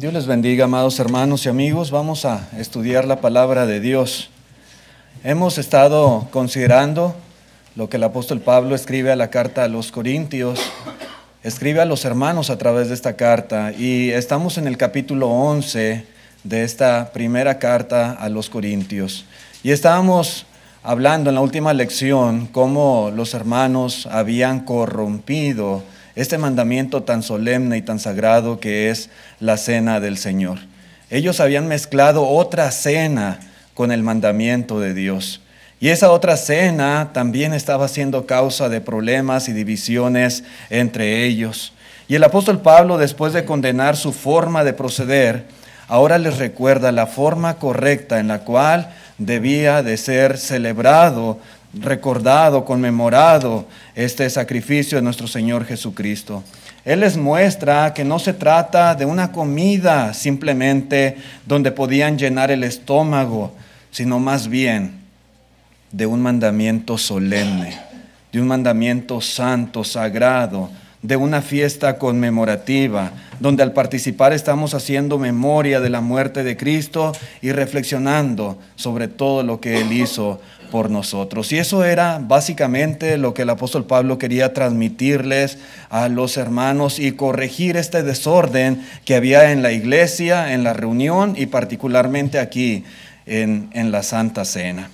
Dios les bendiga, amados hermanos y amigos. Vamos a estudiar la palabra de Dios. Hemos estado considerando lo que el apóstol Pablo escribe a la carta a los Corintios, escribe a los hermanos a través de esta carta y estamos en el capítulo 11 de esta primera carta a los Corintios. Y estábamos hablando en la última lección cómo los hermanos habían corrompido este mandamiento tan solemne y tan sagrado que es la cena del Señor. Ellos habían mezclado otra cena con el mandamiento de Dios. Y esa otra cena también estaba siendo causa de problemas y divisiones entre ellos. Y el apóstol Pablo, después de condenar su forma de proceder, ahora les recuerda la forma correcta en la cual debía de ser celebrado recordado, conmemorado este sacrificio de nuestro Señor Jesucristo. Él les muestra que no se trata de una comida simplemente donde podían llenar el estómago, sino más bien de un mandamiento solemne, de un mandamiento santo, sagrado, de una fiesta conmemorativa, donde al participar estamos haciendo memoria de la muerte de Cristo y reflexionando sobre todo lo que Él hizo por nosotros. Y eso era básicamente lo que el apóstol Pablo quería transmitirles a los hermanos y corregir este desorden que había en la iglesia, en la reunión y particularmente aquí en, en la Santa Cena.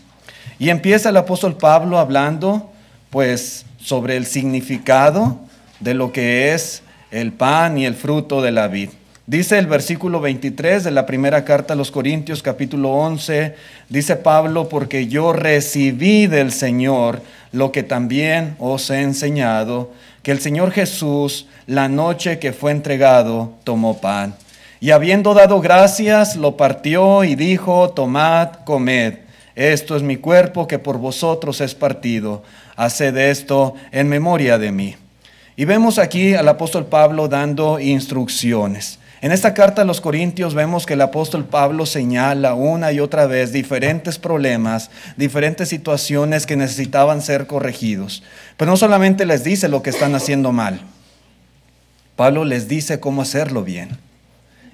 Y empieza el apóstol Pablo hablando pues sobre el significado de lo que es el pan y el fruto de la vid. Dice el versículo 23 de la primera carta a los Corintios capítulo 11, dice Pablo, porque yo recibí del Señor lo que también os he enseñado, que el Señor Jesús, la noche que fue entregado, tomó pan. Y habiendo dado gracias, lo partió y dijo, tomad, comed. Esto es mi cuerpo que por vosotros es partido. Haced esto en memoria de mí. Y vemos aquí al apóstol Pablo dando instrucciones. En esta carta a los Corintios vemos que el apóstol Pablo señala una y otra vez diferentes problemas, diferentes situaciones que necesitaban ser corregidos. Pero no solamente les dice lo que están haciendo mal, Pablo les dice cómo hacerlo bien.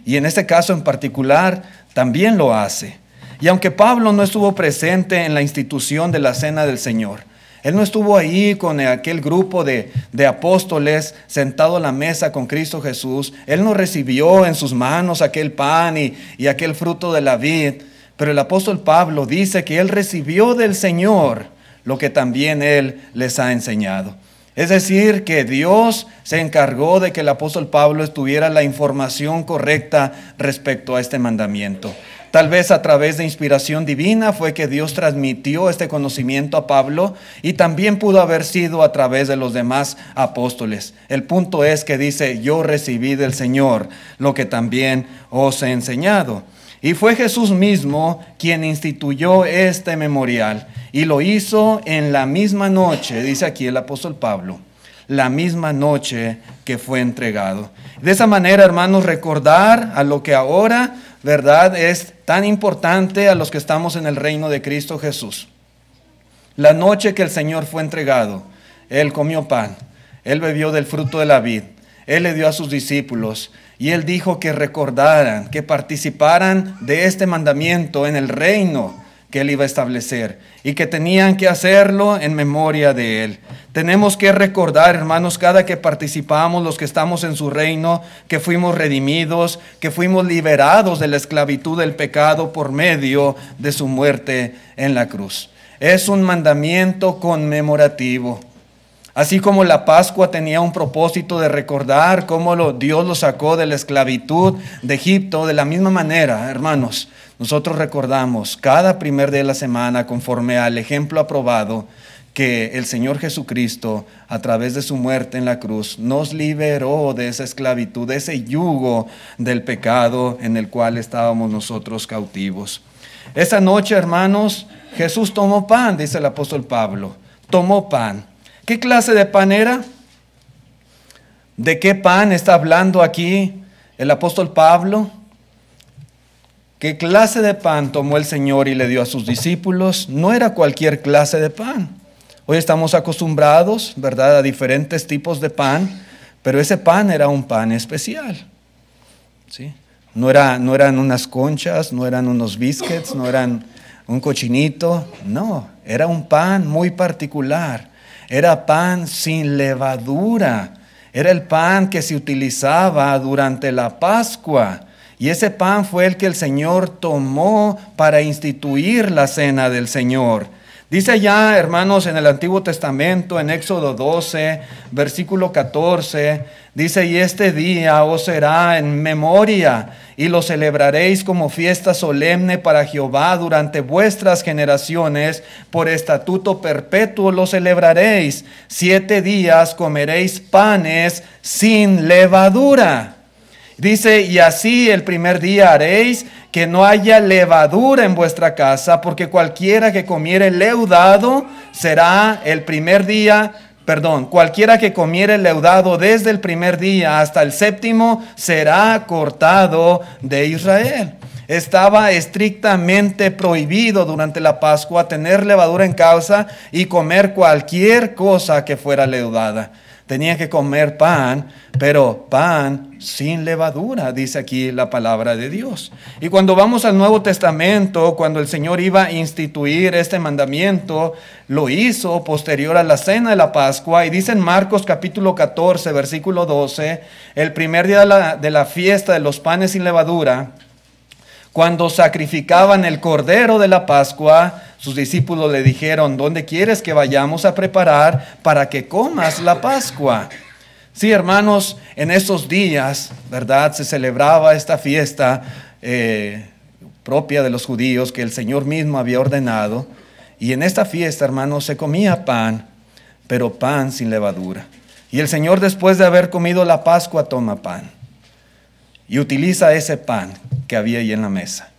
Y en este caso en particular también lo hace. Y aunque Pablo no estuvo presente en la institución de la cena del Señor, él no estuvo ahí con aquel grupo de, apóstoles sentado a la mesa con Cristo Jesús. Él no recibió en sus manos aquel pan y, y aquel fruto de la vid. Pero el apóstol Pablo dice que él recibió del Señor lo que también él les ha enseñado. Es decir, que Dios se encargó de que el apóstol Pablo estuviera la información correcta respecto a este mandamiento. Tal vez a través de inspiración divina fue que Dios transmitió este conocimiento a Pablo y también pudo haber sido a través de los demás apóstoles. El punto es que dice, yo recibí del Señor lo que también os he enseñado. Y fue Jesús mismo quien instituyó este memorial y lo hizo en la misma noche, dice aquí el apóstol Pablo, la misma noche que fue entregado. De esa manera, hermanos, recordar a lo que ahora ¿verdad? Es tan importante a los que estamos en el reino de Cristo Jesús. La noche que el Señor fue entregado, Él comió pan, Él bebió del fruto de la vid, Él le dio a sus discípulos y Él dijo que recordaran, que participaran de este mandamiento en el reino que Él iba a establecer y que tenían que hacerlo en memoria de Él. Tenemos que recordar, hermanos, cada que participamos, los que estamos en su reino, que fuimos redimidos, que fuimos liberados de la esclavitud del pecado por medio de su muerte en la cruz. Es un mandamiento conmemorativo. Así como la Pascua tenía un propósito de recordar cómo Dios lo sacó de la esclavitud de Egipto, de la misma manera, hermanos, nosotros recordamos cada primer día de la semana, conforme al ejemplo aprobado, que el Señor Jesucristo, a través de su muerte en la cruz, nos liberó de esa esclavitud, de ese yugo del pecado en el cual estábamos nosotros cautivos. Esa noche, hermanos, Jesús tomó pan, dice el apóstol Pablo, tomó pan. ¿Qué clase de pan era? ¿De qué pan está hablando aquí el apóstol Pablo? ¿Qué clase de pan tomó el Señor y le dio a sus discípulos? No era cualquier clase de pan. Hoy estamos acostumbrados, ¿verdad?, a diferentes tipos de pan, pero ese pan era un pan especial. ¿sí? No, era, no eran unas conchas, no eran unos biscuits, no eran un cochinito, no, era un pan muy particular. Era pan sin levadura. Era el pan que se utilizaba durante la Pascua. Y ese pan fue el que el Señor tomó para instituir la cena del Señor. Dice ya, hermanos, en el Antiguo Testamento, en Éxodo 12, versículo 14, dice, y este día os será en memoria y lo celebraréis como fiesta solemne para Jehová durante vuestras generaciones, por estatuto perpetuo lo celebraréis. Siete días comeréis panes sin levadura. Dice, y así el primer día haréis que no haya levadura en vuestra casa, porque cualquiera que comiere leudado será el primer día, perdón, cualquiera que comiere leudado desde el primer día hasta el séptimo será cortado de Israel. Estaba estrictamente prohibido durante la Pascua tener levadura en casa y comer cualquier cosa que fuera leudada. Tenía que comer pan, pero pan sin levadura, dice aquí la palabra de Dios. Y cuando vamos al Nuevo Testamento, cuando el Señor iba a instituir este mandamiento, lo hizo posterior a la cena de la Pascua. Y dice en Marcos capítulo 14, versículo 12, el primer día de la, de la fiesta de los panes sin levadura, cuando sacrificaban el cordero de la Pascua, sus discípulos le dijeron, ¿dónde quieres que vayamos a preparar para que comas la Pascua? Sí, hermanos, en esos días, ¿verdad? Se celebraba esta fiesta eh, propia de los judíos que el Señor mismo había ordenado. Y en esta fiesta, hermanos, se comía pan, pero pan sin levadura. Y el Señor después de haber comido la Pascua toma pan y utiliza ese pan que había ahí en la mesa.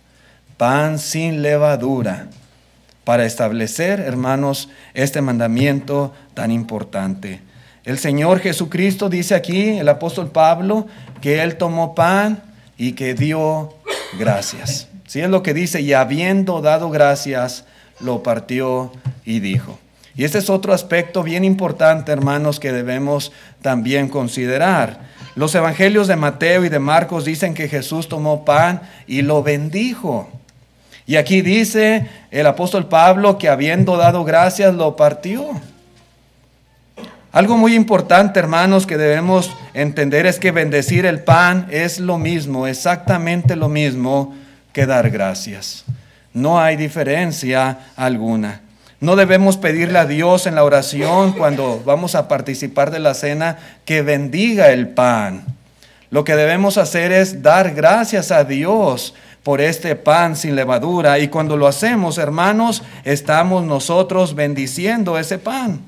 Pan sin levadura para establecer, hermanos, este mandamiento tan importante. El Señor Jesucristo dice aquí, el apóstol Pablo, que Él tomó pan y que dio gracias. Sí, es lo que dice, y habiendo dado gracias, lo partió y dijo. Y este es otro aspecto bien importante, hermanos, que debemos también considerar. Los evangelios de Mateo y de Marcos dicen que Jesús tomó pan y lo bendijo. Y aquí dice el apóstol Pablo que habiendo dado gracias lo partió. Algo muy importante, hermanos, que debemos entender es que bendecir el pan es lo mismo, exactamente lo mismo que dar gracias. No hay diferencia alguna. No debemos pedirle a Dios en la oración cuando vamos a participar de la cena que bendiga el pan. Lo que debemos hacer es dar gracias a Dios por este pan sin levadura y cuando lo hacemos, hermanos, estamos nosotros bendiciendo ese pan.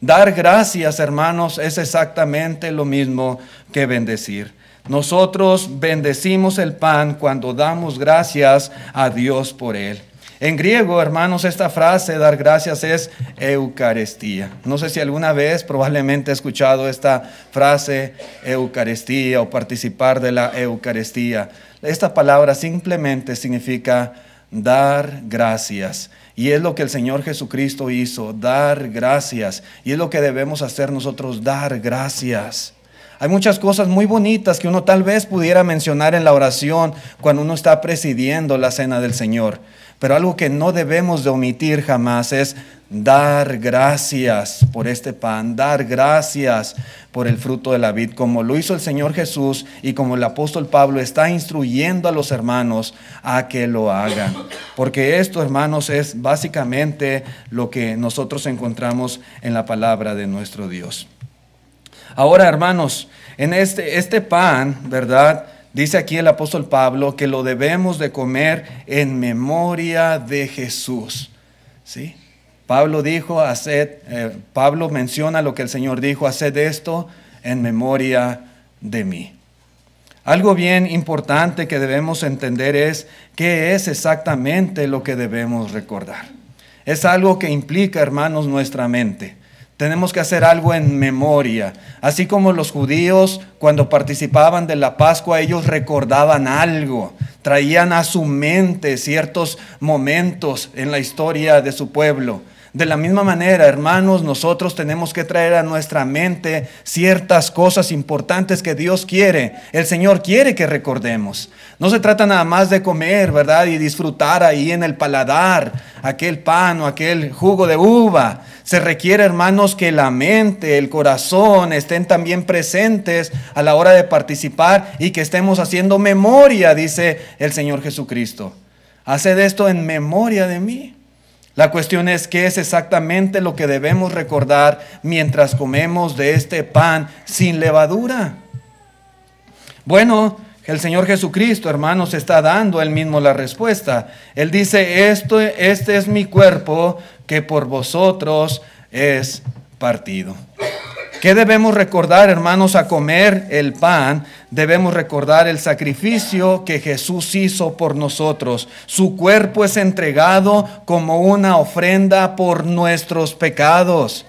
Dar gracias, hermanos, es exactamente lo mismo que bendecir. Nosotros bendecimos el pan cuando damos gracias a Dios por él. En griego, hermanos, esta frase, dar gracias, es Eucaristía. No sé si alguna vez probablemente he escuchado esta frase, Eucaristía, o participar de la Eucaristía. Esta palabra simplemente significa dar gracias. Y es lo que el Señor Jesucristo hizo, dar gracias. Y es lo que debemos hacer nosotros, dar gracias. Hay muchas cosas muy bonitas que uno tal vez pudiera mencionar en la oración cuando uno está presidiendo la cena del Señor. Pero algo que no debemos de omitir jamás es dar gracias por este pan, dar gracias por el fruto de la vid, como lo hizo el Señor Jesús y como el apóstol Pablo está instruyendo a los hermanos a que lo hagan. Porque esto, hermanos, es básicamente lo que nosotros encontramos en la palabra de nuestro Dios. Ahora, hermanos, en este, este pan, ¿verdad? Dice aquí el apóstol Pablo que lo debemos de comer en memoria de Jesús. ¿Sí? Pablo dijo, haced, eh, Pablo menciona lo que el Señor dijo, haced esto en memoria de mí. Algo bien importante que debemos entender es qué es exactamente lo que debemos recordar. Es algo que implica, hermanos, nuestra mente. Tenemos que hacer algo en memoria. Así como los judíos cuando participaban de la Pascua, ellos recordaban algo, traían a su mente ciertos momentos en la historia de su pueblo. De la misma manera, hermanos, nosotros tenemos que traer a nuestra mente ciertas cosas importantes que Dios quiere. El Señor quiere que recordemos. No se trata nada más de comer, ¿verdad? Y disfrutar ahí en el paladar aquel pan o aquel jugo de uva. Se requiere, hermanos, que la mente, el corazón estén también presentes a la hora de participar y que estemos haciendo memoria, dice el Señor Jesucristo. Haced esto en memoria de mí. La cuestión es qué es exactamente lo que debemos recordar mientras comemos de este pan sin levadura. Bueno, el Señor Jesucristo, hermanos, está dando él mismo la respuesta. Él dice, esto, este es mi cuerpo que por vosotros es partido. ¿Qué debemos recordar, hermanos, a comer el pan? Debemos recordar el sacrificio que Jesús hizo por nosotros. Su cuerpo es entregado como una ofrenda por nuestros pecados.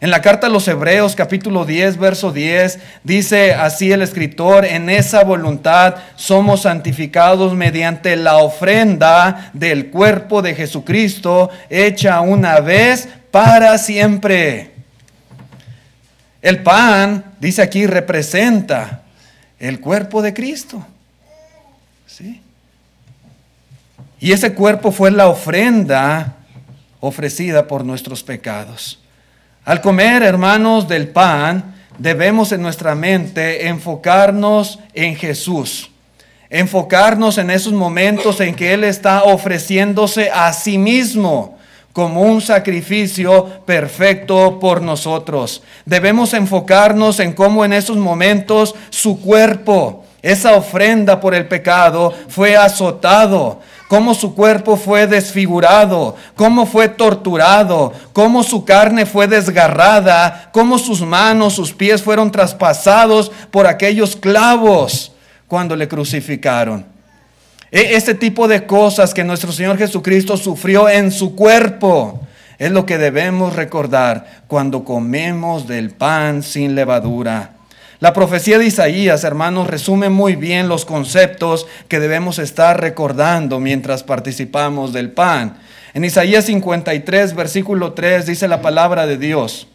En la carta a los Hebreos capítulo 10, verso 10, dice así el escritor, en esa voluntad somos santificados mediante la ofrenda del cuerpo de Jesucristo, hecha una vez para siempre. El pan, dice aquí, representa el cuerpo de Cristo. ¿Sí? Y ese cuerpo fue la ofrenda ofrecida por nuestros pecados. Al comer, hermanos, del pan, debemos en nuestra mente enfocarnos en Jesús. Enfocarnos en esos momentos en que Él está ofreciéndose a sí mismo como un sacrificio perfecto por nosotros. Debemos enfocarnos en cómo en esos momentos su cuerpo, esa ofrenda por el pecado, fue azotado, cómo su cuerpo fue desfigurado, cómo fue torturado, cómo su carne fue desgarrada, cómo sus manos, sus pies fueron traspasados por aquellos clavos cuando le crucificaron. E, este tipo de cosas que nuestro Señor Jesucristo sufrió en su cuerpo es lo que debemos recordar cuando comemos del pan sin levadura. La profecía de Isaías, hermanos, resume muy bien los conceptos que debemos estar recordando mientras participamos del pan. En Isaías 53, versículo 3, dice la palabra de Dios,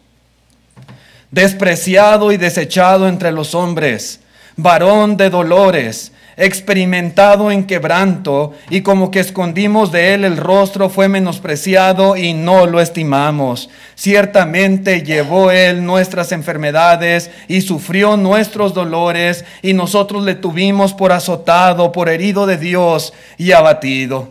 despreciado y desechado entre los hombres, varón de dolores experimentado en quebranto, y como que escondimos de él el rostro, fue menospreciado y no lo estimamos. Ciertamente llevó él nuestras enfermedades y sufrió nuestros dolores, y nosotros le tuvimos por azotado, por herido de Dios y abatido.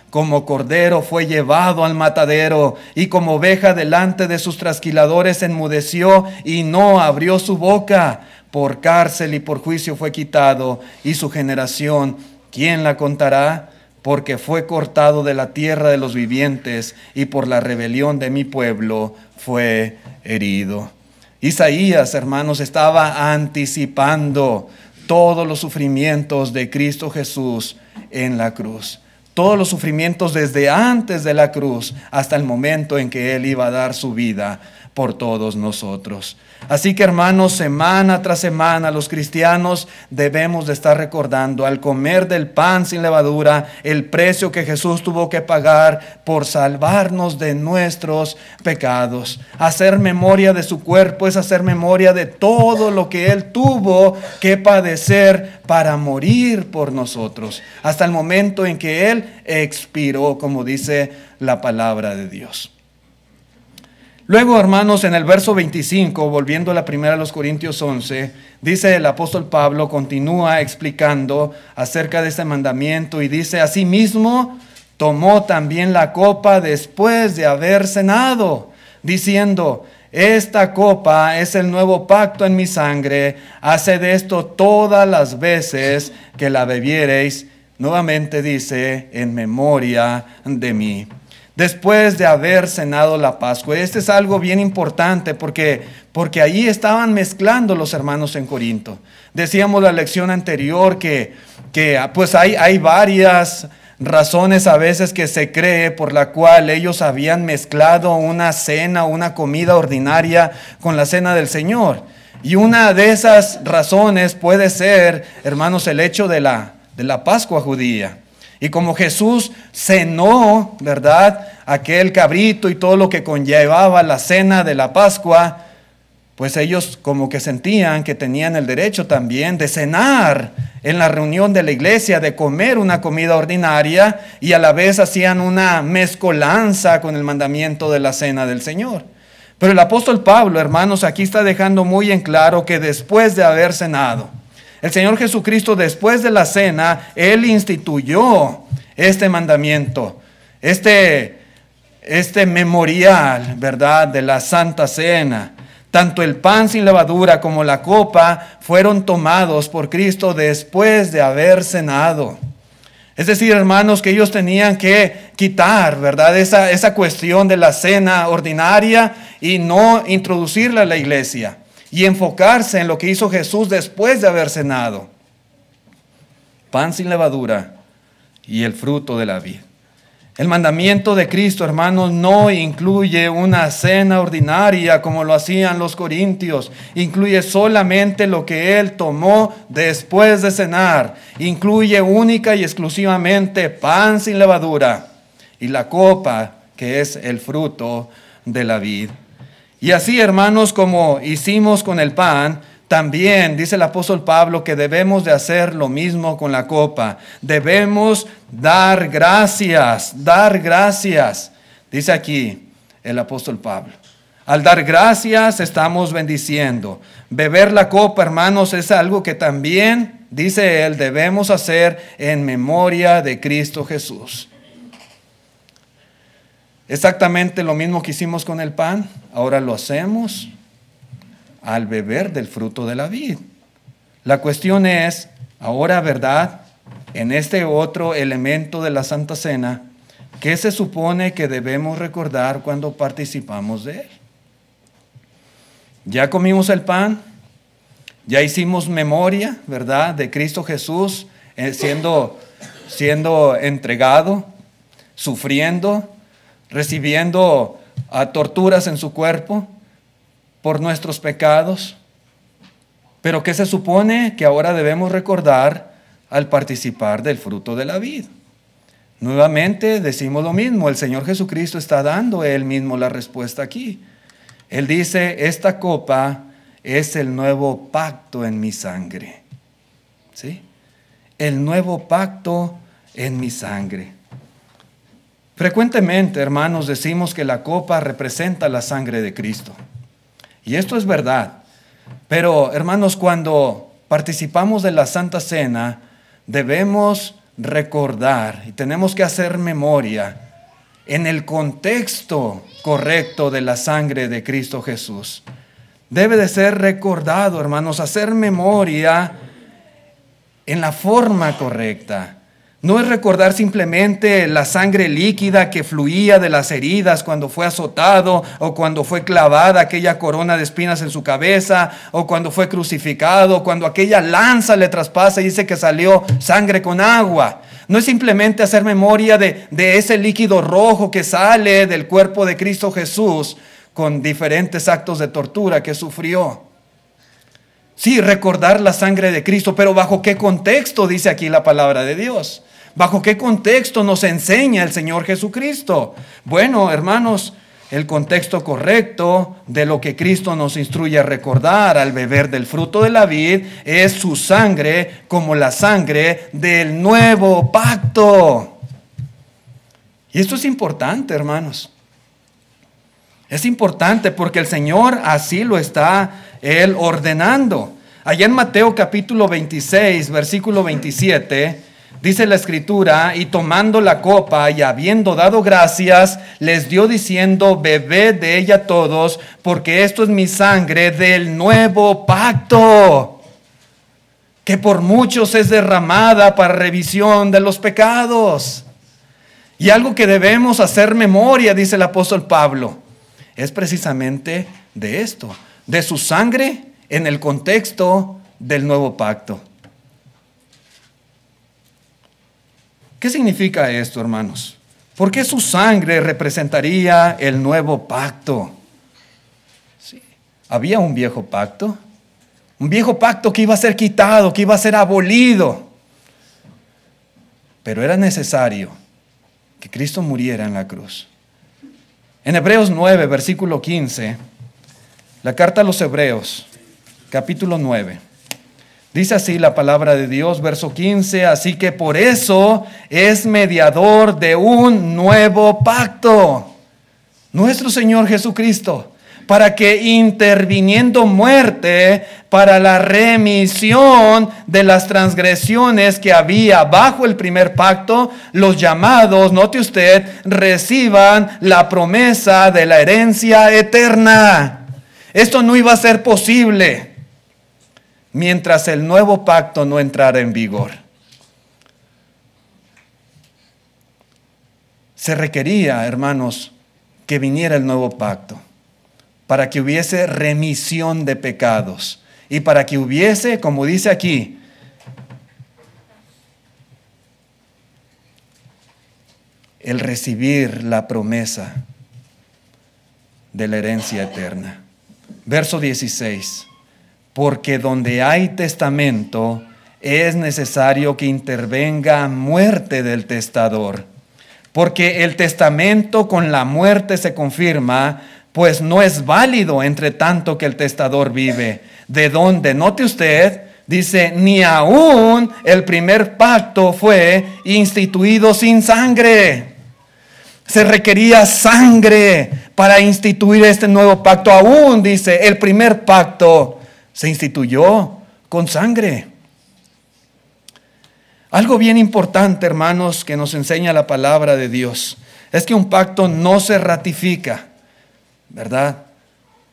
como cordero fue llevado al matadero y como oveja delante de sus trasquiladores enmudeció y no abrió su boca. Por cárcel y por juicio fue quitado y su generación, ¿quién la contará? Porque fue cortado de la tierra de los vivientes y por la rebelión de mi pueblo fue herido. Isaías, hermanos, estaba anticipando todos los sufrimientos de Cristo Jesús en la cruz todos los sufrimientos desde antes de la cruz hasta el momento en que Él iba a dar su vida por todos nosotros. Así que hermanos, semana tras semana los cristianos debemos de estar recordando al comer del pan sin levadura el precio que Jesús tuvo que pagar por salvarnos de nuestros pecados. Hacer memoria de su cuerpo es hacer memoria de todo lo que Él tuvo que padecer para morir por nosotros, hasta el momento en que Él expiró, como dice la palabra de Dios. Luego, hermanos, en el verso 25, volviendo a la primera de los Corintios 11, dice el apóstol Pablo, continúa explicando acerca de este mandamiento y dice, asimismo, tomó también la copa después de haber cenado, diciendo, esta copa es el nuevo pacto en mi sangre, haced esto todas las veces que la bebiereis. Nuevamente dice, en memoria de mí. Después de haber cenado la Pascua. Este es algo bien importante porque, porque ahí estaban mezclando los hermanos en Corinto. Decíamos la lección anterior que, que pues hay, hay varias razones a veces que se cree por la cual ellos habían mezclado una cena, una comida ordinaria con la cena del Señor. Y una de esas razones puede ser, hermanos, el hecho de la, de la Pascua judía. Y como Jesús cenó, ¿verdad? Aquel cabrito y todo lo que conllevaba la cena de la Pascua, pues ellos como que sentían que tenían el derecho también de cenar en la reunión de la iglesia, de comer una comida ordinaria y a la vez hacían una mezcolanza con el mandamiento de la cena del Señor. Pero el apóstol Pablo, hermanos, aquí está dejando muy en claro que después de haber cenado, el Señor Jesucristo después de la cena, Él instituyó este mandamiento, este, este memorial, ¿verdad?, de la Santa Cena. Tanto el pan sin levadura como la copa fueron tomados por Cristo después de haber cenado. Es decir, hermanos, que ellos tenían que quitar, ¿verdad? Esa, esa cuestión de la cena ordinaria y no introducirla a la iglesia y enfocarse en lo que hizo Jesús después de haber cenado. Pan sin levadura y el fruto de la vida. El mandamiento de Cristo, hermanos, no incluye una cena ordinaria como lo hacían los corintios. Incluye solamente lo que Él tomó después de cenar. Incluye única y exclusivamente pan sin levadura y la copa que es el fruto de la vid. Y así, hermanos, como hicimos con el pan, también dice el apóstol Pablo que debemos de hacer lo mismo con la copa. Debemos dar gracias, dar gracias. Dice aquí el apóstol Pablo. Al dar gracias estamos bendiciendo. Beber la copa, hermanos, es algo que también, dice él, debemos hacer en memoria de Cristo Jesús. Exactamente lo mismo que hicimos con el pan, ahora lo hacemos al beber del fruto de la vid. La cuestión es, ahora, ¿verdad? En este otro elemento de la Santa Cena, ¿qué se supone que debemos recordar cuando participamos de él? Ya comimos el pan, ya hicimos memoria, ¿verdad? De Cristo Jesús eh, siendo, siendo entregado, sufriendo, recibiendo a torturas en su cuerpo por nuestros pecados. Pero ¿qué se supone que ahora debemos recordar al participar del fruto de la vida? Nuevamente decimos lo mismo, el Señor Jesucristo está dando él mismo la respuesta aquí. Él dice, esta copa es el nuevo pacto en mi sangre. ¿Sí? El nuevo pacto en mi sangre. Frecuentemente, hermanos, decimos que la copa representa la sangre de Cristo. Y esto es verdad. Pero, hermanos, cuando participamos de la Santa Cena, debemos recordar y tenemos que hacer memoria en el contexto correcto de la sangre de Cristo Jesús. Debe de ser recordado, hermanos, hacer memoria en la forma correcta. No es recordar simplemente la sangre líquida que fluía de las heridas cuando fue azotado o cuando fue clavada aquella corona de espinas en su cabeza o cuando fue crucificado, cuando aquella lanza le traspasa y dice que salió sangre con agua. No es simplemente hacer memoria de, de ese líquido rojo que sale del cuerpo de Cristo Jesús con diferentes actos de tortura que sufrió. Sí, recordar la sangre de Cristo, pero bajo qué contexto dice aquí la palabra de Dios. ¿Bajo qué contexto nos enseña el Señor Jesucristo? Bueno, hermanos, el contexto correcto de lo que Cristo nos instruye a recordar al beber del fruto de la vid es su sangre como la sangre del nuevo pacto. Y esto es importante, hermanos. Es importante porque el Señor así lo está Él ordenando. Allá en Mateo capítulo 26, versículo 27, Dice la escritura, y tomando la copa y habiendo dado gracias, les dio diciendo, bebed de ella todos, porque esto es mi sangre del nuevo pacto, que por muchos es derramada para revisión de los pecados. Y algo que debemos hacer memoria, dice el apóstol Pablo, es precisamente de esto, de su sangre en el contexto del nuevo pacto. ¿Qué significa esto, hermanos? ¿Por qué su sangre representaría el nuevo pacto? Había un viejo pacto, un viejo pacto que iba a ser quitado, que iba a ser abolido. Pero era necesario que Cristo muriera en la cruz. En Hebreos 9, versículo 15, la carta a los Hebreos, capítulo 9. Dice así la palabra de Dios, verso 15, así que por eso es mediador de un nuevo pacto, nuestro Señor Jesucristo, para que interviniendo muerte para la remisión de las transgresiones que había bajo el primer pacto, los llamados, note usted, reciban la promesa de la herencia eterna. Esto no iba a ser posible mientras el nuevo pacto no entrara en vigor. Se requería, hermanos, que viniera el nuevo pacto para que hubiese remisión de pecados y para que hubiese, como dice aquí, el recibir la promesa de la herencia eterna. Verso 16 porque donde hay testamento es necesario que intervenga muerte del testador, porque el testamento con la muerte se confirma, pues no es válido entre tanto que el testador vive. De donde, note usted, dice, ni aún el primer pacto fue instituido sin sangre. Se requería sangre para instituir este nuevo pacto. Aún, dice, el primer pacto se instituyó con sangre. Algo bien importante, hermanos, que nos enseña la palabra de Dios, es que un pacto no se ratifica, ¿verdad?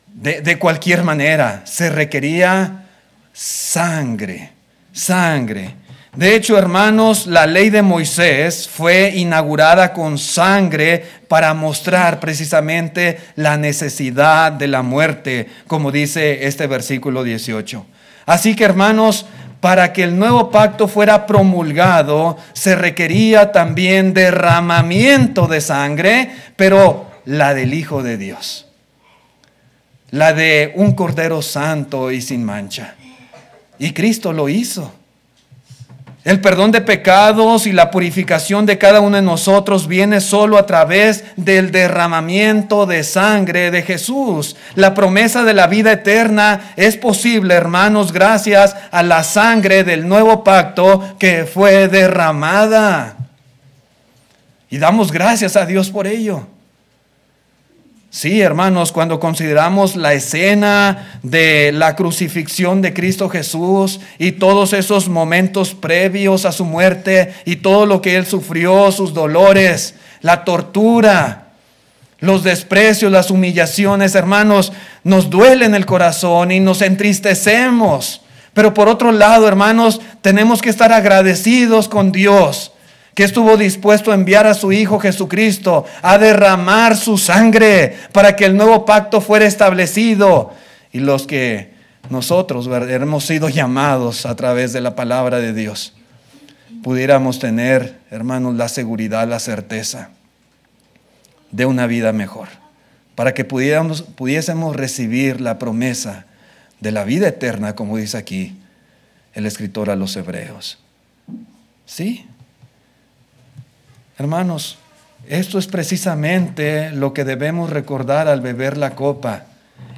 De, cualquier manera, se requería sangre, sangre. De hecho, hermanos, la ley de Moisés fue inaugurada con sangre para mostrar precisamente la necesidad de la muerte, como dice este versículo 18. Así que, hermanos, para que el nuevo pacto fuera promulgado, se requería también derramamiento de sangre, pero la del Hijo de Dios, la de un Cordero Santo y sin mancha. Y Cristo lo hizo. El perdón de pecados y la purificación de cada uno de nosotros viene solo a través del derramamiento de sangre de Jesús. La promesa de la vida eterna es posible, hermanos, gracias a la sangre del nuevo pacto que fue derramada. Y damos gracias a Dios por ello. Sí, hermanos, cuando consideramos la escena de la crucifixión de Cristo Jesús y todos esos momentos previos a su muerte y todo lo que Él sufrió, sus dolores, la tortura, los desprecios, las humillaciones, hermanos, nos duelen el corazón y nos entristecemos. Pero por otro lado, hermanos, tenemos que estar agradecidos con Dios que estuvo dispuesto a enviar a su Hijo Jesucristo a derramar su sangre para que el nuevo pacto fuera establecido. Y los que nosotros hemos sido llamados a través de la palabra de Dios pudiéramos tener, hermanos, la seguridad, la certeza de una vida mejor, para que pudiéramos, pudiésemos recibir la promesa de la vida eterna, como dice aquí el escritor a los hebreos. Sí, Hermanos, esto es precisamente lo que debemos recordar al beber la copa,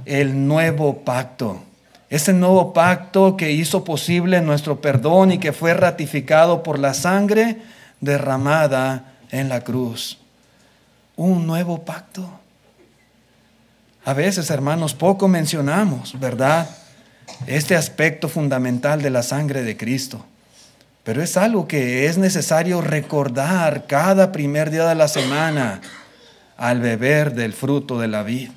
el nuevo pacto. Ese nuevo pacto que hizo posible nuestro perdón y que fue ratificado por la sangre derramada en la cruz. Un nuevo pacto. A veces, hermanos, poco mencionamos, ¿verdad? Este aspecto fundamental de la sangre de Cristo. Pero es algo que es necesario recordar cada primer día de la semana al beber del fruto de la vida.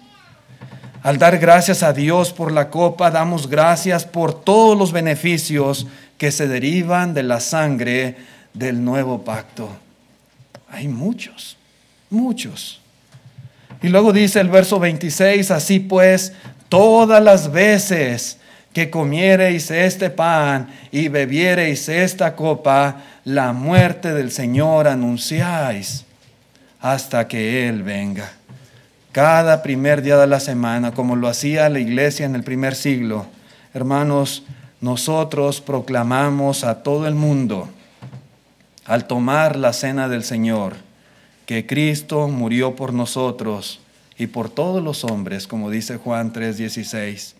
Al dar gracias a Dios por la copa, damos gracias por todos los beneficios que se derivan de la sangre del nuevo pacto. Hay muchos, muchos. Y luego dice el verso 26, así pues, todas las veces que comiereis este pan y bebiereis esta copa, la muerte del Señor anunciáis hasta que Él venga. Cada primer día de la semana, como lo hacía la iglesia en el primer siglo, hermanos, nosotros proclamamos a todo el mundo, al tomar la cena del Señor, que Cristo murió por nosotros y por todos los hombres, como dice Juan 3:16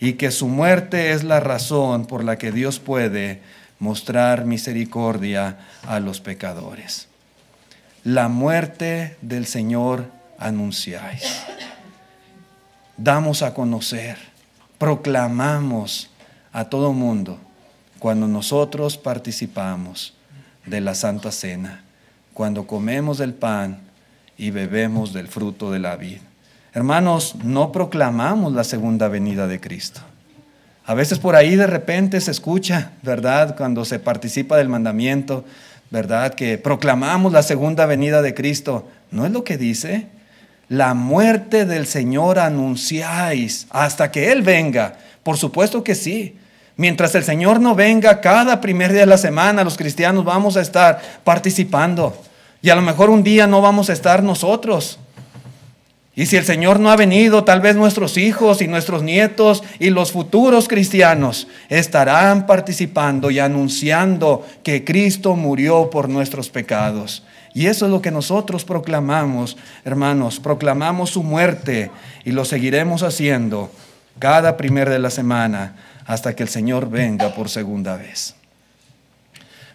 y que su muerte es la razón por la que Dios puede mostrar misericordia a los pecadores. La muerte del Señor anunciáis. Damos a conocer, proclamamos a todo mundo cuando nosotros participamos de la Santa Cena, cuando comemos del pan y bebemos del fruto de la vida. Hermanos, no proclamamos la segunda venida de Cristo. A veces por ahí de repente se escucha, ¿verdad? Cuando se participa del mandamiento, ¿verdad? Que proclamamos la segunda venida de Cristo. ¿No es lo que dice? La muerte del Señor anunciáis hasta que Él venga. Por supuesto que sí. Mientras el Señor no venga, cada primer día de la semana los cristianos vamos a estar participando. Y a lo mejor un día no vamos a estar nosotros. Y si el Señor no ha venido, tal vez nuestros hijos y nuestros nietos y los futuros cristianos estarán participando y anunciando que Cristo murió por nuestros pecados. Y eso es lo que nosotros proclamamos, hermanos, proclamamos su muerte y lo seguiremos haciendo cada primer de la semana hasta que el Señor venga por segunda vez.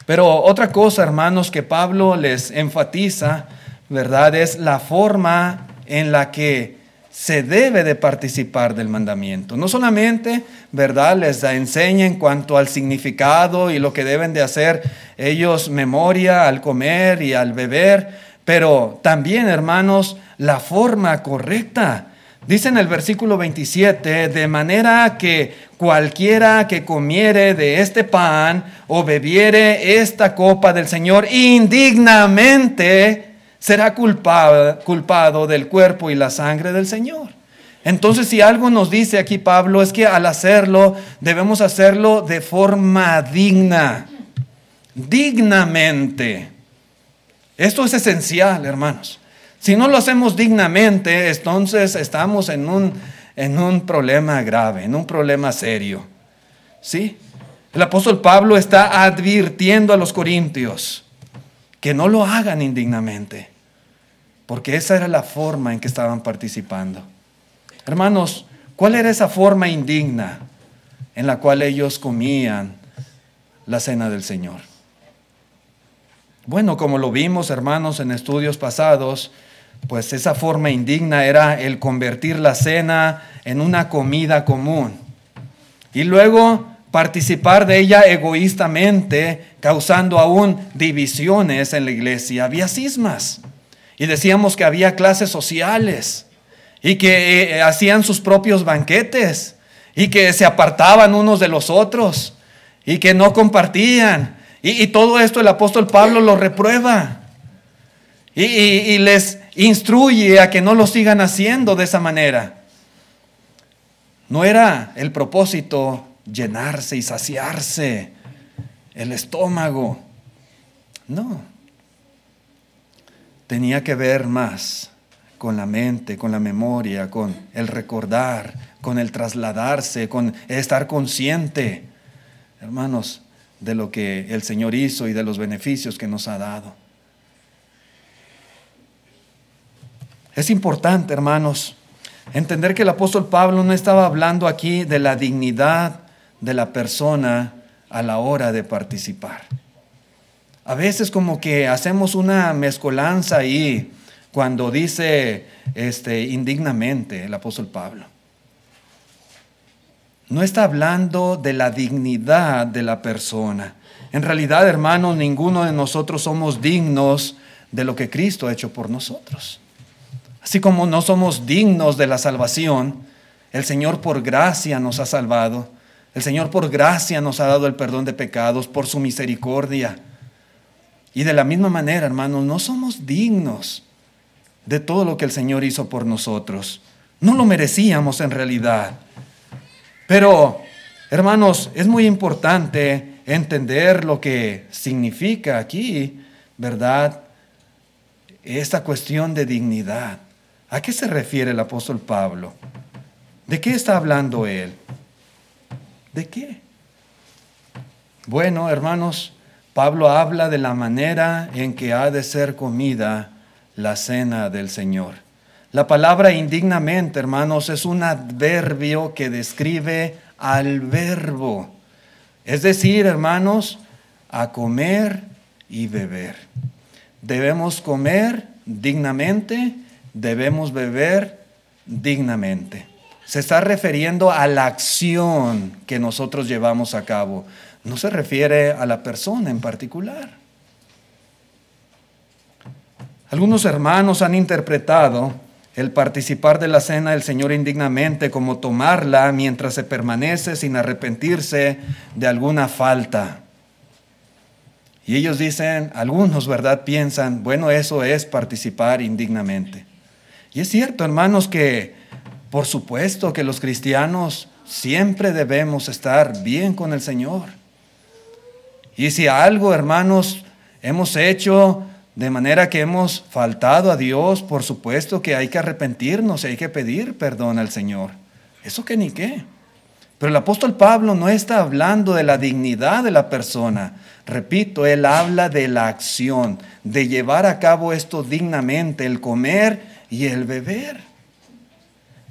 Pero otra cosa, hermanos, que Pablo les enfatiza, ¿verdad? Es la forma en la que se debe de participar del mandamiento. No solamente, ¿verdad? Les enseña en cuanto al significado y lo que deben de hacer ellos memoria al comer y al beber, pero también, hermanos, la forma correcta. Dice en el versículo 27, de manera que cualquiera que comiere de este pan o bebiere esta copa del Señor indignamente, será culpado, del cuerpo y la sangre del Señor. Entonces, si algo nos dice aquí Pablo es que al hacerlo debemos hacerlo de forma digna, dignamente. Esto es esencial, hermanos. Si no lo hacemos dignamente, entonces estamos en un, en un problema grave, en un problema serio. ¿Sí? El apóstol Pablo está advirtiendo a los corintios que no lo hagan indignamente porque esa era la forma en que estaban participando. Hermanos, ¿cuál era esa forma indigna en la cual ellos comían la cena del Señor? Bueno, como lo vimos, hermanos, en estudios pasados, pues esa forma indigna era el convertir la cena en una comida común. Y luego participar de ella egoístamente, causando aún divisiones en la iglesia. Había cismas. Y decíamos que había clases sociales y que eh, hacían sus propios banquetes y que se apartaban unos de los otros y que no compartían. Y, todo esto el apóstol Pablo lo reprueba y, y les instruye a que no lo sigan haciendo de esa manera. No era el propósito llenarse y saciarse el estómago. No tenía que ver más con la mente, con la memoria, con el recordar, con el trasladarse, con estar consciente, hermanos, de lo que el Señor hizo y de los beneficios que nos ha dado. Es importante, hermanos, entender que el apóstol Pablo no estaba hablando aquí de la dignidad de la persona a la hora de participar. A veces como que hacemos una mezcolanza ahí cuando dice este, indignamente el apóstol Pablo. No está hablando de la dignidad de la persona. En realidad, hermanos, ninguno de nosotros somos dignos de lo que Cristo ha hecho por nosotros. Así como no somos dignos de la salvación, el Señor por gracia nos ha salvado. El Señor por gracia nos ha dado el perdón de pecados por su misericordia. Y de la misma manera, hermanos, no somos dignos de todo lo que el Señor hizo por nosotros. No lo merecíamos en realidad. Pero, hermanos, es muy importante entender lo que significa aquí, ¿verdad? Esta cuestión de dignidad. ¿A qué se refiere el apóstol Pablo? ¿De qué está hablando él? ¿De qué? Bueno, hermanos, Pablo habla de la manera en que ha de ser comida la cena del Señor. La palabra indignamente, hermanos, es un adverbio que describe al verbo. Es decir, hermanos, a comer y beber. Debemos comer dignamente, debemos beber dignamente. Se está refiriendo a la acción que nosotros llevamos a cabo. No se refiere a la persona en particular. Algunos hermanos han interpretado el participar de la cena del Señor indignamente como tomarla mientras se permanece sin arrepentirse de alguna falta. Y ellos dicen, algunos, ¿verdad? Piensan, bueno, eso es participar indignamente. Y es cierto, hermanos, que por supuesto que los cristianos siempre debemos estar bien con el Señor. Y si algo, hermanos, hemos hecho de manera que hemos faltado a Dios, por supuesto que hay que arrepentirnos hay que pedir perdón al Señor. Eso que ni qué. Pero el apóstol Pablo no está hablando de la dignidad de la persona. Repito, él habla de la acción, de llevar a cabo esto dignamente, el comer y el beber.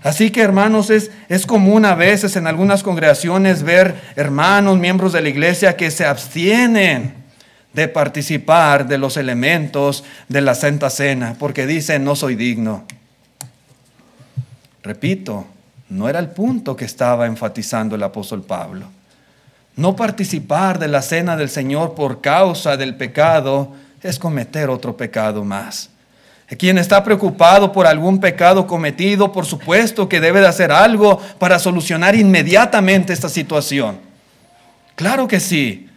Así que hermanos, es, es común a veces en algunas congregaciones ver hermanos, miembros de la iglesia que se abstienen de participar de los elementos de la Santa Cena, porque dicen, no soy digno. Repito, no era el punto que estaba enfatizando el apóstol Pablo. No participar de la cena del Señor por causa del pecado es cometer otro pecado más. Quien está preocupado por algún pecado cometido, por supuesto que debe de hacer algo para solucionar inmediatamente esta situación. Claro que sí,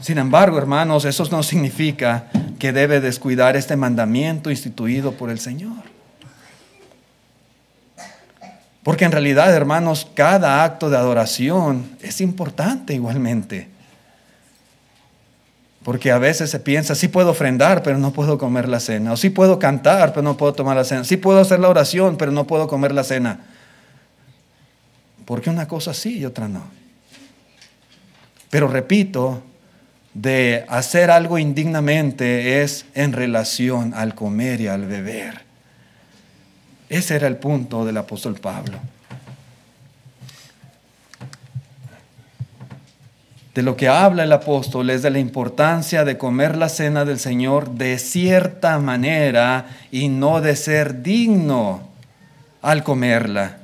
sin embargo, hermanos, eso no significa que debe descuidar este mandamiento instituido por el Señor. Porque en realidad, hermanos, cada acto de adoración es importante igualmente. Porque a veces se piensa, sí puedo ofrendar, pero no puedo comer la cena. O sí puedo cantar, pero no puedo tomar la cena. Sí puedo hacer la oración, pero no puedo comer la cena. Porque una cosa sí y otra no. Pero repito, de hacer algo indignamente es en relación al comer y al beber. Ese era el punto del apóstol Pablo. De lo que habla el apóstol es de la importancia de comer la cena del Señor de cierta manera y no de ser digno al comerla.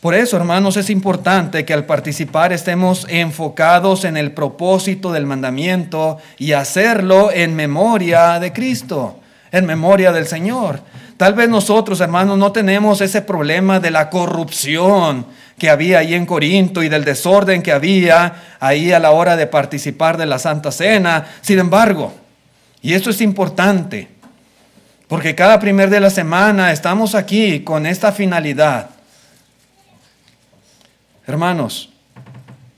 Por eso, hermanos, es importante que al participar estemos enfocados en el propósito del mandamiento y hacerlo en memoria de Cristo, en memoria del Señor. Tal vez nosotros, hermanos, no tenemos ese problema de la corrupción que había ahí en Corinto y del desorden que había ahí a la hora de participar de la Santa Cena. Sin embargo, y esto es importante, porque cada primer de la semana estamos aquí con esta finalidad Hermanos,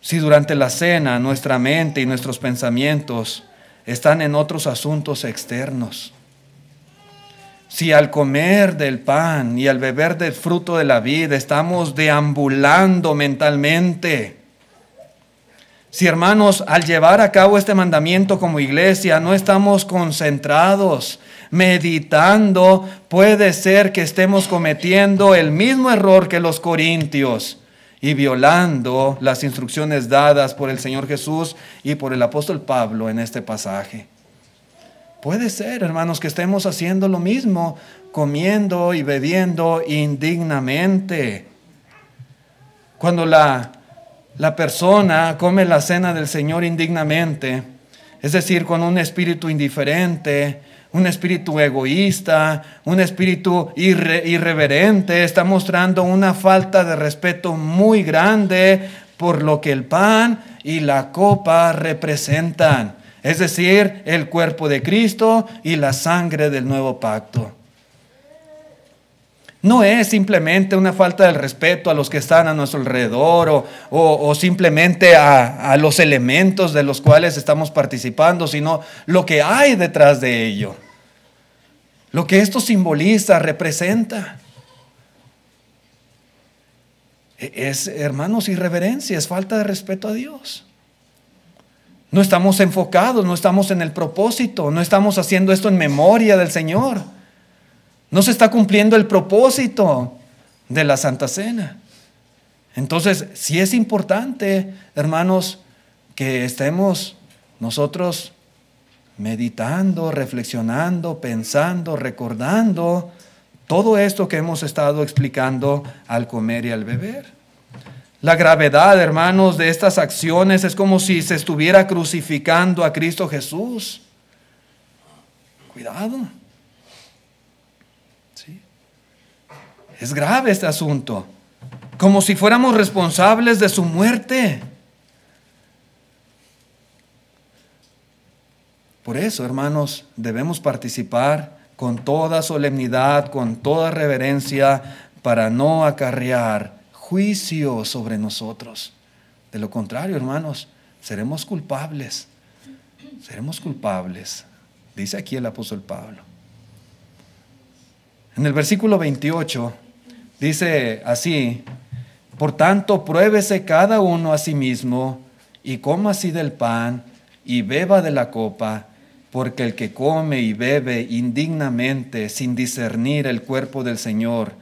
si durante la cena nuestra mente y nuestros pensamientos están en otros asuntos externos, si al comer del pan y al beber del fruto de la vida estamos deambulando mentalmente, si hermanos, al llevar a cabo este mandamiento como iglesia no estamos concentrados, meditando, puede ser que estemos cometiendo el mismo error que los corintios y violando las instrucciones dadas por el Señor Jesús y por el apóstol Pablo en este pasaje. Puede ser, hermanos, que estemos haciendo lo mismo, comiendo y bebiendo indignamente. Cuando la, la persona come la cena del Señor indignamente, es decir, con un espíritu indiferente, un espíritu egoísta, un espíritu irreverente, está mostrando una falta de respeto muy grande por lo que el pan y la copa representan. Es decir, el cuerpo de Cristo y la sangre del nuevo pacto. No es simplemente una falta de respeto a los que están a nuestro alrededor o, simplemente a, a, los elementos de los cuales estamos participando, sino lo que hay detrás de ello. Lo que esto simboliza, representa. E, es, hermanos, irreverencia, es falta de respeto a Dios. No estamos enfocados, no estamos en el propósito, no estamos haciendo esto en memoria del Señor. No se está cumpliendo el propósito de la Santa Cena. Entonces, sí es importante, hermanos, que estemos nosotros meditando, reflexionando, pensando, recordando todo esto que hemos estado explicando al comer y al beber. La gravedad, hermanos, de estas acciones es como si se estuviera crucificando a Cristo Jesús. Cuidado. ¿Sí? Es grave este asunto. Como si fuéramos responsables de su muerte. Por eso, hermanos, debemos participar con toda solemnidad, con toda reverencia, para no acarrear juicio sobre nosotros. De lo contrario, hermanos, seremos culpables. Seremos culpables, dice aquí el apóstol Pablo. En el versículo 28 dice así, por tanto, pruébese cada uno a sí mismo y coma así del pan y beba de la copa porque el que come y bebe indignamente sin discernir el cuerpo del Señor,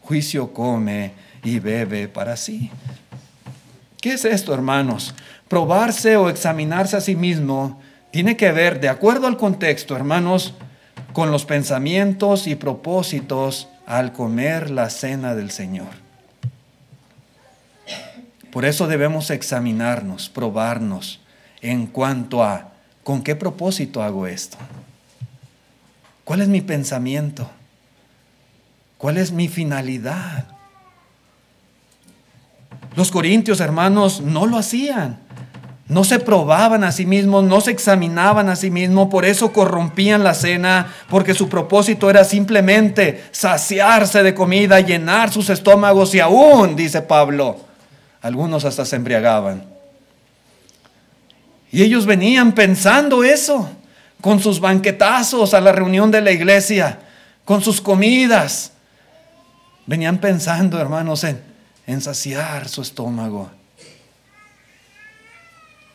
juicio come y bebe para sí. ¿Qué es esto, hermanos? Probarse o examinarse a sí mismo tiene que ver, de acuerdo al contexto, hermanos, con los pensamientos y propósitos al comer la cena del Señor. Por eso debemos examinarnos, probarnos en cuanto a ¿Con qué propósito hago esto? ¿Cuál es mi pensamiento? ¿Cuál es mi finalidad? Los corintios, hermanos, no lo hacían. No se probaban a sí mismos, no se examinaban a sí mismos, por eso corrompían la cena, porque su propósito era simplemente saciarse de comida, llenar sus estómagos y aún, dice Pablo, algunos hasta se embriagaban. Y ellos venían pensando eso, con sus banquetazos a la reunión de la iglesia, con sus comidas. Venían pensando, hermanos, en, en saciar su estómago.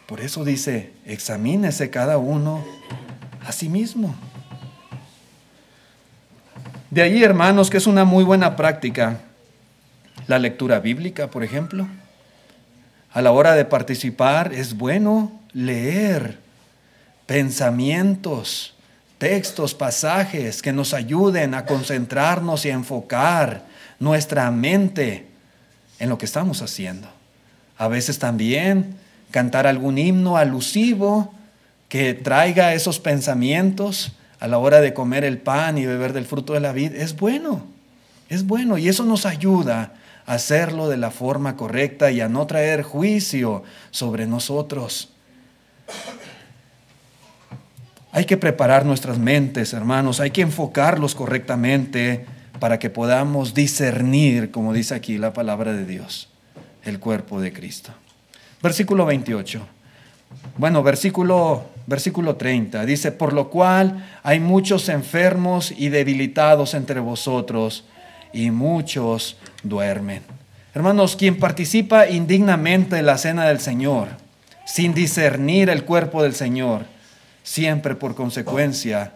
Por eso dice, examínese cada uno a sí mismo. De ahí, hermanos, que es una muy buena práctica la lectura bíblica, por ejemplo. A la hora de participar es bueno leer pensamientos, textos, pasajes que nos ayuden a concentrarnos y a enfocar nuestra mente en lo que estamos haciendo. A veces también cantar algún himno alusivo que traiga esos pensamientos a la hora de comer el pan y beber del fruto de la vida es bueno, es bueno y eso nos ayuda a hacerlo de la forma correcta y a no traer juicio sobre nosotros. Hay que preparar nuestras mentes, hermanos, hay que enfocarlos correctamente para que podamos discernir, como dice aquí la palabra de Dios, el cuerpo de Cristo. Versículo 28. Bueno, versículo, versículo 30 dice, por lo cual hay muchos enfermos y debilitados entre vosotros y muchos duermen. Hermanos, quien participa indignamente en la cena del Señor, sin discernir el cuerpo del Señor, siempre por consecuencia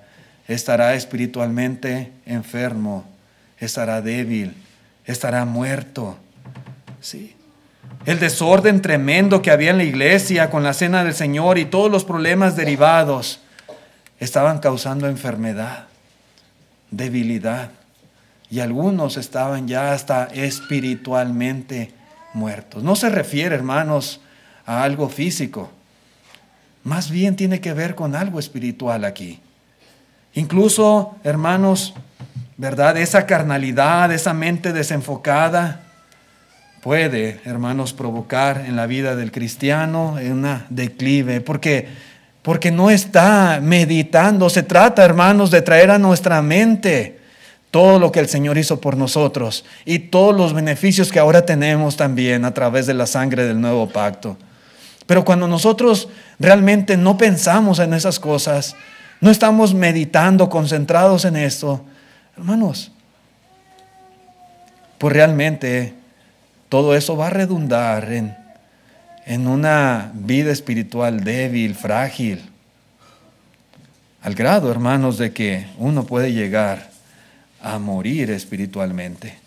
estará espiritualmente enfermo, estará débil, estará muerto. Sí. El desorden tremendo que había en la iglesia con la cena del Señor y todos los problemas derivados estaban causando enfermedad, debilidad. Y algunos estaban ya hasta espiritualmente muertos. No se refiere, hermanos, a algo físico. Más bien tiene que ver con algo espiritual aquí. Incluso, hermanos, ¿verdad? Esa carnalidad, esa mente desenfocada puede, hermanos, provocar en la vida del cristiano una declive, porque porque no está meditando. Se trata, hermanos, de traer a nuestra mente todo lo que el Señor hizo por nosotros y todos los beneficios que ahora tenemos también a través de la sangre del nuevo pacto. Pero cuando nosotros realmente no pensamos en esas cosas, no estamos meditando, concentrados en esto, hermanos, pues realmente todo eso va a redundar en, en una vida espiritual débil, frágil, al grado, hermanos, de que uno puede llegar a morir espiritualmente.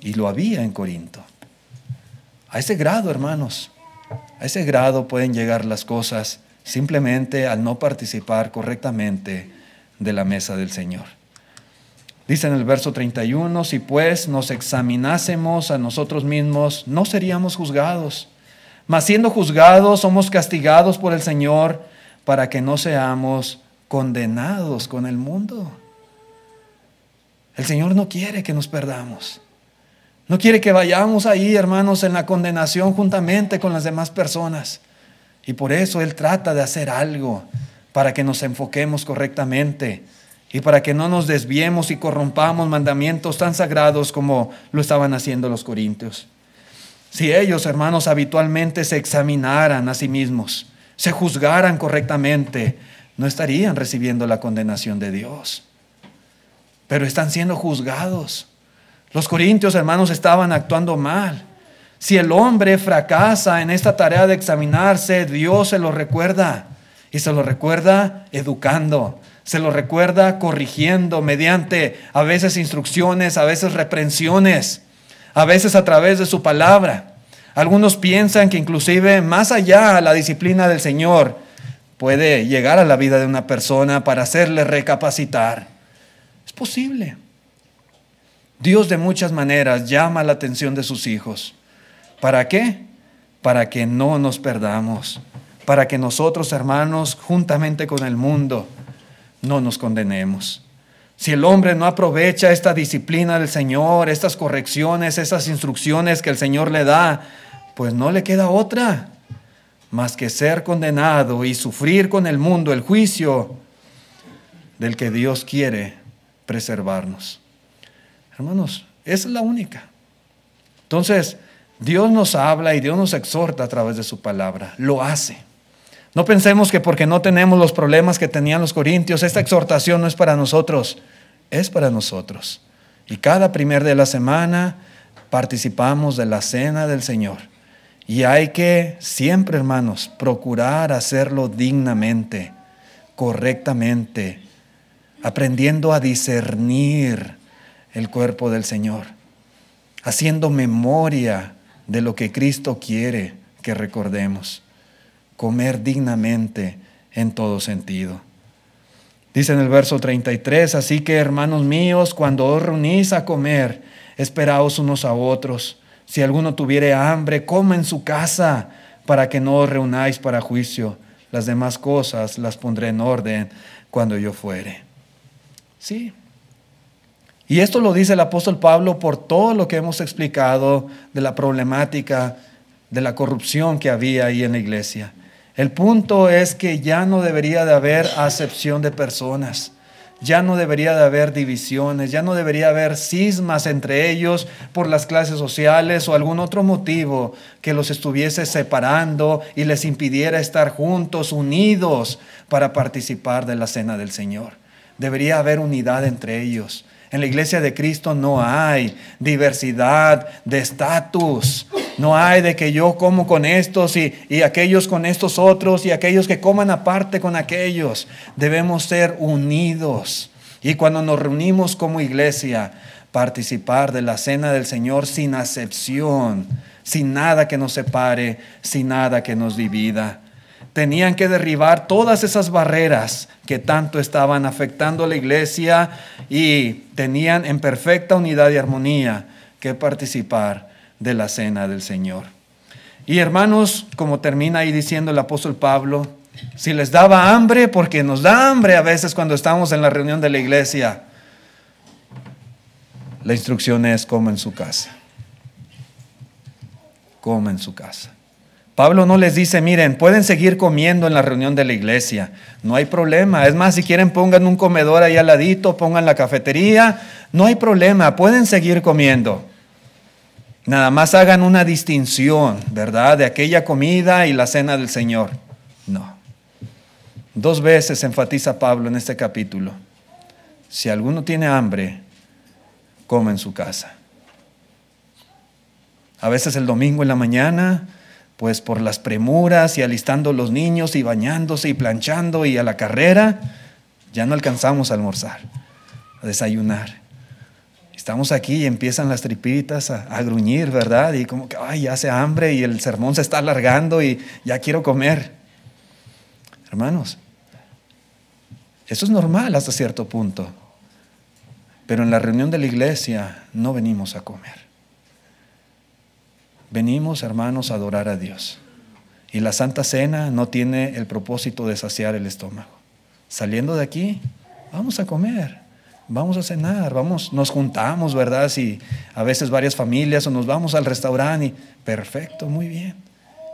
Y lo había en Corinto. A ese grado, hermanos, a ese grado pueden llegar las cosas simplemente al no participar correctamente de la mesa del Señor. Dice en el verso 31, si pues nos examinásemos a nosotros mismos, no seríamos juzgados. Mas siendo juzgados, somos castigados por el Señor para que no seamos condenados con el mundo. El Señor no quiere que nos perdamos. No quiere que vayamos ahí, hermanos, en la condenación juntamente con las demás personas. Y por eso Él trata de hacer algo para que nos enfoquemos correctamente y para que no nos desviemos y corrompamos mandamientos tan sagrados como lo estaban haciendo los corintios. Si ellos, hermanos, habitualmente se examinaran a sí mismos, se juzgaran correctamente, no estarían recibiendo la condenación de Dios. Pero están siendo juzgados. Los corintios, hermanos, estaban actuando mal. Si el hombre fracasa en esta tarea de examinarse, Dios se lo recuerda. Y se lo recuerda educando, se lo recuerda corrigiendo mediante a veces instrucciones, a veces reprensiones, a veces a través de su palabra. Algunos piensan que inclusive más allá la disciplina del Señor puede llegar a la vida de una persona para hacerle recapacitar. Es posible. Dios de muchas maneras llama la atención de sus hijos. ¿Para qué? Para que no nos perdamos, para que nosotros, hermanos, juntamente con el mundo, no nos condenemos. Si el hombre no aprovecha esta disciplina del Señor, estas correcciones, esas instrucciones que el Señor le da, pues no le queda otra más que ser condenado y sufrir con el mundo el juicio del que Dios quiere preservarnos. Hermanos, es la única. Entonces, Dios nos habla y Dios nos exhorta a través de su palabra. Lo hace. No pensemos que porque no tenemos los problemas que tenían los corintios, esta exhortación no es para nosotros, es para nosotros. Y cada primer de la semana participamos de la cena del Señor. Y hay que siempre, hermanos, procurar hacerlo dignamente, correctamente, aprendiendo a discernir el cuerpo del Señor, haciendo memoria de lo que Cristo quiere que recordemos comer dignamente en todo sentido. Dice en el verso 33, así que hermanos míos, cuando os reunís a comer, esperaos unos a otros. Si alguno tuviere hambre, coma en su casa, para que no os reunáis para juicio. Las demás cosas las pondré en orden cuando yo fuere. Sí. Y esto lo dice el apóstol Pablo por todo lo que hemos explicado de la problemática de la corrupción que había ahí en la iglesia. El punto es que ya no debería de haber acepción de personas, ya no debería de haber divisiones, ya no debería haber cismas entre ellos por las clases sociales o algún otro motivo que los estuviese separando y les impidiera estar juntos, unidos, para participar de la cena del Señor. Debería haber unidad entre ellos. En la iglesia de Cristo no hay diversidad de estatus. No hay de que yo como con estos y, y, aquellos con estos otros y aquellos que coman aparte con aquellos. Debemos ser unidos. Y cuando nos reunimos como iglesia, participar de la cena del Señor sin acepción, sin nada que nos separe, sin nada que nos divida tenían que derribar todas esas barreras que tanto estaban afectando a la iglesia y tenían en perfecta unidad y armonía que participar de la cena del Señor. Y hermanos, como termina ahí diciendo el apóstol Pablo, si les daba hambre, porque nos da hambre a veces cuando estamos en la reunión de la iglesia, la instrucción es coma en su casa. Coma en su casa Pablo no les dice, miren, pueden seguir comiendo en la reunión de la iglesia, no hay problema. Es más, si quieren pongan un comedor ahí al ladito, pongan la cafetería, no hay problema, pueden seguir comiendo. Nada más hagan una distinción, ¿verdad? De aquella comida y la cena del Señor. No. Dos veces enfatiza Pablo en este capítulo. Si alguno tiene hambre, come en su casa. A veces el domingo en la mañana, pues por las premuras y alistando los niños y bañándose y planchando y a la carrera, ya no alcanzamos a almorzar, a desayunar. Estamos aquí y empiezan las tripitas a, gruñir, ¿verdad? Y como que, ay, hace hambre y el sermón se está alargando y ya quiero comer. Hermanos, eso es normal hasta cierto punto. Pero en la reunión de la iglesia no venimos a comer. Venimos, hermanos, a adorar a Dios. Y la Santa Cena no tiene el propósito de saciar el estómago. Saliendo de aquí, vamos a comer vamos a cenar, vamos, nos juntamos, ¿verdad? Si a veces varias familias o nos vamos al restaurante y perfecto, muy bien.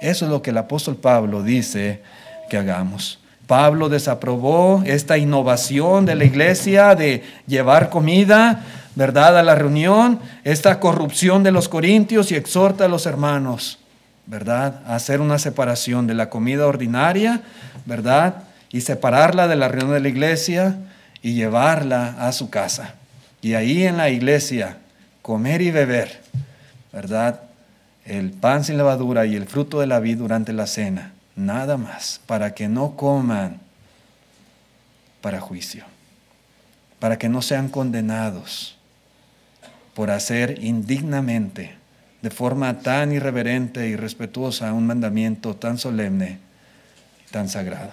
Eso es lo que el apóstol Pablo dice que hagamos. Pablo desaprobó esta innovación de la iglesia de llevar comida, ¿verdad?, a la reunión, esta corrupción de los corintios y exhorta a los hermanos, ¿verdad?, a hacer una separación de la comida ordinaria, ¿verdad?, y separarla de la reunión de la iglesia y llevarla a su casa. Y ahí en la iglesia, comer y beber, ¿verdad? El pan sin levadura y el fruto de la vid durante la cena, nada más, para que no coman para juicio, para que no sean condenados por hacer indignamente, de forma tan irreverente y respetuosa, un mandamiento tan solemne, tan sagrado.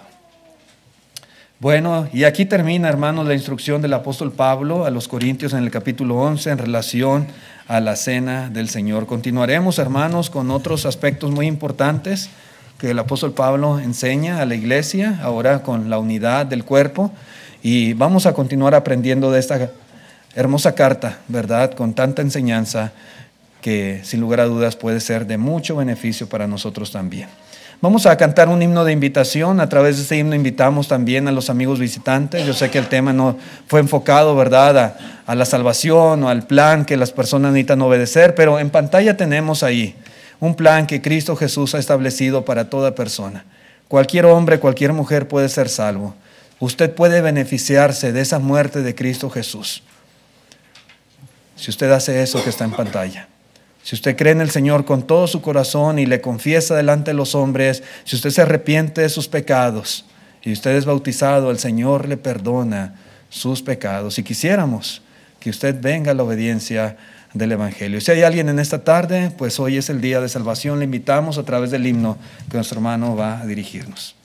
Bueno, y aquí termina, hermanos, la instrucción del apóstol Pablo a los Corintios en el capítulo 11 en relación a la cena del Señor. Continuaremos, hermanos, con otros aspectos muy importantes que el apóstol Pablo enseña a la iglesia, ahora con la unidad del cuerpo, y vamos a continuar aprendiendo de esta hermosa carta, ¿verdad? Con tanta enseñanza que sin lugar a dudas puede ser de mucho beneficio para nosotros también. Vamos a cantar un himno de invitación. A través de este himno invitamos también a los amigos visitantes. Yo sé que el tema no fue enfocado, ¿verdad?, a, la salvación o al plan que las personas necesitan obedecer, pero en pantalla tenemos ahí un plan que Cristo Jesús ha establecido para toda persona. Cualquier hombre, cualquier mujer puede ser salvo. Usted puede beneficiarse de esa muerte de Cristo Jesús. Si usted hace eso que está en pantalla. Si usted cree en el Señor con todo su corazón y le confiesa delante de los hombres, si usted se arrepiente de sus pecados y usted es bautizado, el Señor le perdona sus pecados. Si quisiéramos que usted venga a la obediencia del Evangelio. Si hay alguien en esta tarde, pues hoy es el día de salvación. Le invitamos a través del himno que nuestro hermano va a dirigirnos.